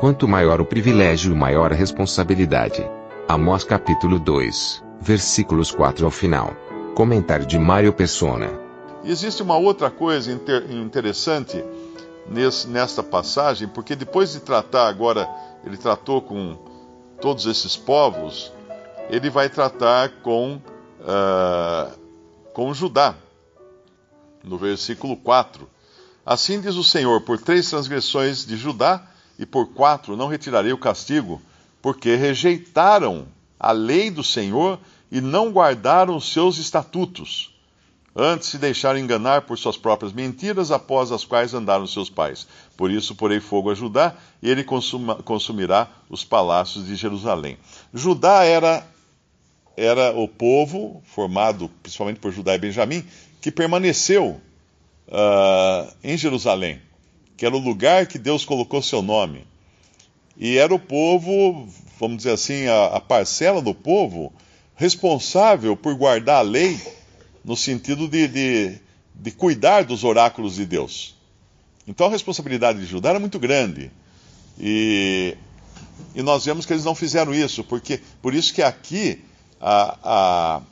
Quanto maior o privilégio, maior a responsabilidade. Amós capítulo 2, versículos 4 ao final. Comentário de Mário Persona. Existe uma outra coisa inter interessante nesse, nesta passagem, porque depois de tratar agora, ele tratou com todos esses povos, ele vai tratar com, uh, com Judá, no versículo 4. Assim diz o Senhor: por três transgressões de Judá e por quatro não retirarei o castigo, porque rejeitaram a lei do Senhor e não guardaram os seus estatutos. Antes se deixaram enganar por suas próprias mentiras, após as quais andaram seus pais. Por isso porei fogo a Judá, e ele consuma, consumirá os palácios de Jerusalém. Judá era, era o povo, formado principalmente por Judá e Benjamim, que permaneceu uh, em Jerusalém que era o lugar que Deus colocou seu nome. E era o povo, vamos dizer assim, a, a parcela do povo responsável por guardar a lei, no sentido de, de, de cuidar dos oráculos de Deus. Então a responsabilidade de Judá era muito grande. E, e nós vemos que eles não fizeram isso, porque por isso que aqui a, a,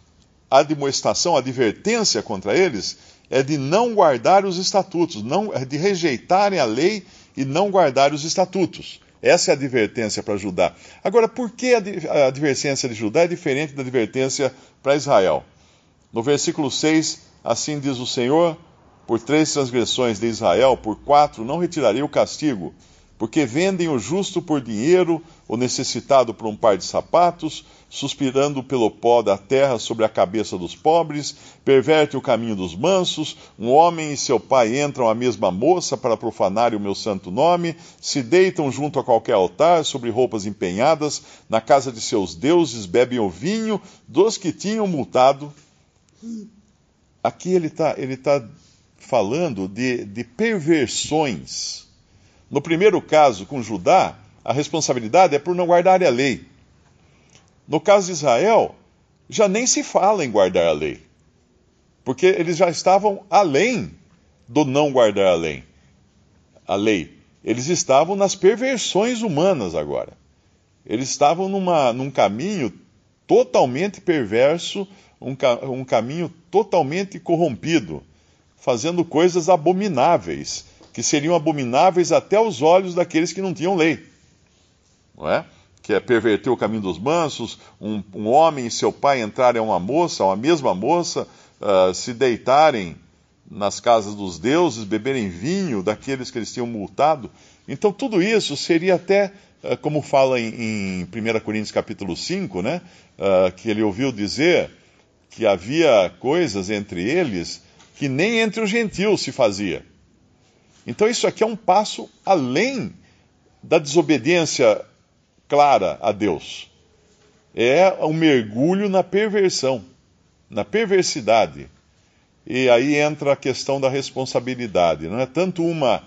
a demonstração, a advertência contra eles é de não guardar os estatutos, não, é de rejeitarem a lei e não guardar os estatutos. Essa é a advertência para Judá. Agora, por que a advertência de Judá é diferente da advertência para Israel? No versículo 6, assim diz o Senhor: Por três transgressões de Israel, por quatro não retirarei o castigo porque vendem o justo por dinheiro, o necessitado por um par de sapatos, suspirando pelo pó da terra sobre a cabeça dos pobres, perverte o caminho dos mansos, um homem e seu pai entram à mesma moça para profanarem o meu santo nome, se deitam junto a qualquer altar, sobre roupas empenhadas, na casa de seus deuses bebem o vinho dos que tinham multado. Aqui ele está ele tá falando de, de perversões no primeiro caso, com Judá, a responsabilidade é por não guardar a lei. No caso de Israel, já nem se fala em guardar a lei, porque eles já estavam além do não guardar a lei. A lei. Eles estavam nas perversões humanas agora. Eles estavam numa, num caminho totalmente perverso, um, um caminho totalmente corrompido, fazendo coisas abomináveis que seriam abomináveis até os olhos daqueles que não tinham lei. Não é? Que é perverter o caminho dos mansos, um, um homem e seu pai entrarem a uma moça, a uma mesma moça, uh, se deitarem nas casas dos deuses, beberem vinho daqueles que eles tinham multado. Então, tudo isso seria até, uh, como fala em, em 1 Coríntios capítulo 5, né, uh, que ele ouviu dizer que havia coisas entre eles que nem entre os gentios se fazia. Então, isso aqui é um passo além da desobediência clara a Deus. É um mergulho na perversão, na perversidade. E aí entra a questão da responsabilidade. Não é tanto uma,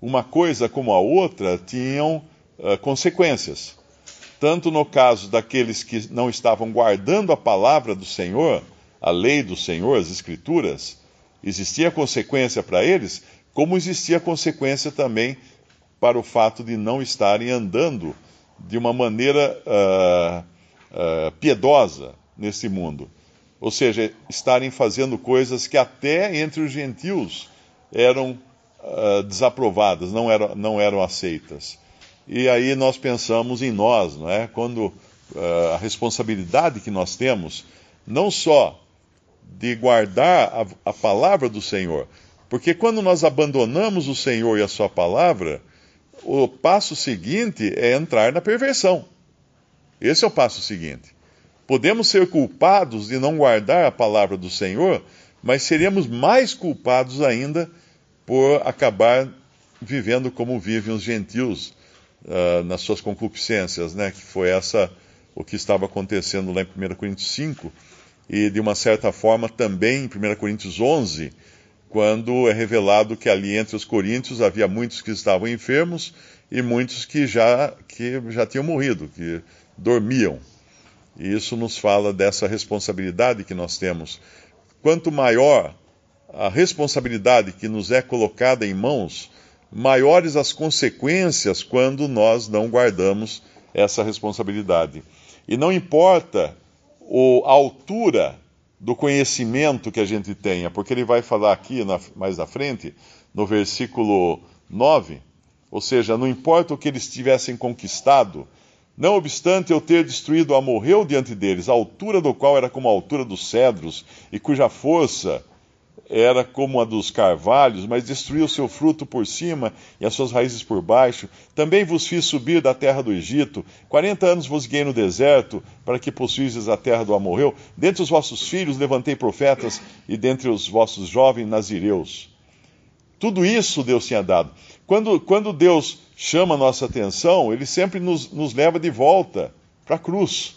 uma coisa como a outra tinham uh, consequências. Tanto no caso daqueles que não estavam guardando a palavra do Senhor, a lei do Senhor, as Escrituras, existia consequência para eles, como existia consequência também para o fato de não estarem andando de uma maneira uh, uh, piedosa nesse mundo. Ou seja, estarem fazendo coisas que até entre os gentios eram uh, desaprovadas, não eram, não eram aceitas. E aí nós pensamos em nós, não é? Quando a responsabilidade que nós temos, não só de guardar a, a palavra do Senhor, porque quando nós abandonamos o Senhor e a Sua palavra, o passo seguinte é entrar na perversão. Esse é o passo seguinte. Podemos ser culpados de não guardar a palavra do Senhor, mas seríamos mais culpados ainda por acabar vivendo como vivem os gentios uh, nas suas concupiscências, né? Que foi essa o que estava acontecendo lá em 1 Coríntios 5 e de uma certa forma também em 1 Coríntios 11, quando é revelado que ali entre os coríntios havia muitos que estavam enfermos e muitos que já, que já tinham morrido, que dormiam. E isso nos fala dessa responsabilidade que nós temos. Quanto maior a responsabilidade que nos é colocada em mãos, maiores as consequências quando nós não guardamos essa responsabilidade. E não importa a altura do conhecimento que a gente tenha, porque ele vai falar aqui na, mais à frente, no versículo 9, ou seja, não importa o que eles tivessem conquistado, não obstante eu ter destruído a morreu diante deles, a altura do qual era como a altura dos cedros, e cuja força era como a dos carvalhos, mas destruiu seu fruto por cima e as suas raízes por baixo. Também vos fiz subir da terra do Egito. Quarenta anos vos guiei no deserto, para que possuísseis a terra do Amorreu. Dentre os vossos filhos levantei profetas, e dentre os vossos jovens nazireus. Tudo isso Deus tinha dado. Quando, quando Deus chama a nossa atenção, Ele sempre nos, nos leva de volta para a cruz.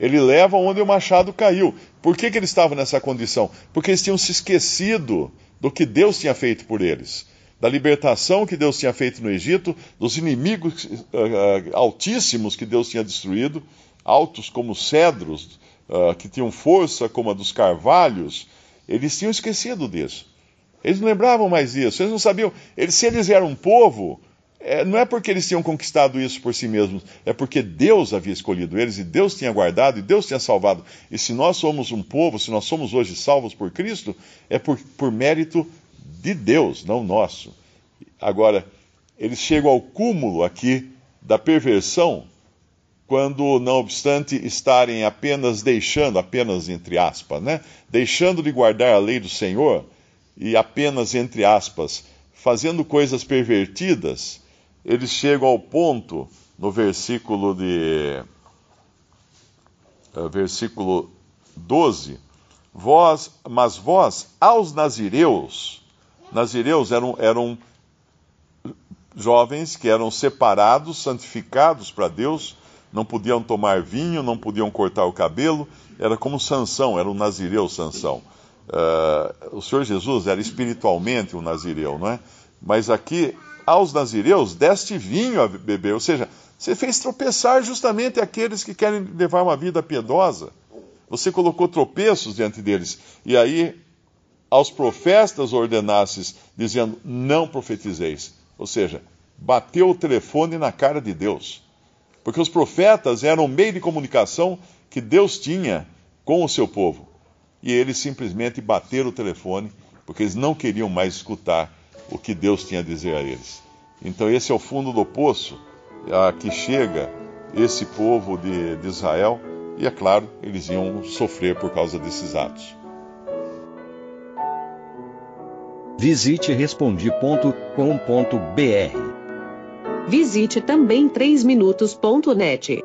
Ele leva onde o machado caiu. Por que, que eles estavam nessa condição? Porque eles tinham se esquecido do que Deus tinha feito por eles. Da libertação que Deus tinha feito no Egito, dos inimigos uh, altíssimos que Deus tinha destruído, altos como cedros, uh, que tinham força como a dos carvalhos. Eles tinham esquecido disso. Eles não lembravam mais disso. Eles não sabiam. Eles, se eles eram um povo, é, não é porque eles tinham conquistado isso por si mesmos, é porque Deus havia escolhido eles e Deus tinha guardado e Deus tinha salvado. E se nós somos um povo, se nós somos hoje salvos por Cristo, é por, por mérito de Deus, não nosso. Agora, eles chegam ao cúmulo aqui da perversão quando, não obstante estarem apenas deixando, apenas entre aspas, né? Deixando de guardar a lei do Senhor e apenas entre aspas, fazendo coisas pervertidas eles chegam ao ponto, no versículo de. Uh, versículo 12, vós, mas vós, aos nazireus, nazireus eram, eram jovens que eram separados, santificados para Deus, não podiam tomar vinho, não podiam cortar o cabelo, era como Sansão, era um nazireu Sansão. Uh, o Senhor Jesus era espiritualmente um nazireu, não é? Mas aqui aos nazireus deste vinho a beber. Ou seja, você fez tropeçar justamente aqueles que querem levar uma vida piedosa. Você colocou tropeços diante deles. E aí, aos profetas ordenasses, dizendo: não profetizeis. Ou seja, bateu o telefone na cara de Deus. Porque os profetas eram o meio de comunicação que Deus tinha com o seu povo. E eles simplesmente bateram o telefone, porque eles não queriam mais escutar o que Deus tinha a dizer a eles. Então, esse é o fundo do poço a que chega esse povo de, de Israel, e é claro, eles iam sofrer por causa desses atos. Visite respondi.com.br. Visite também 3minutos.net.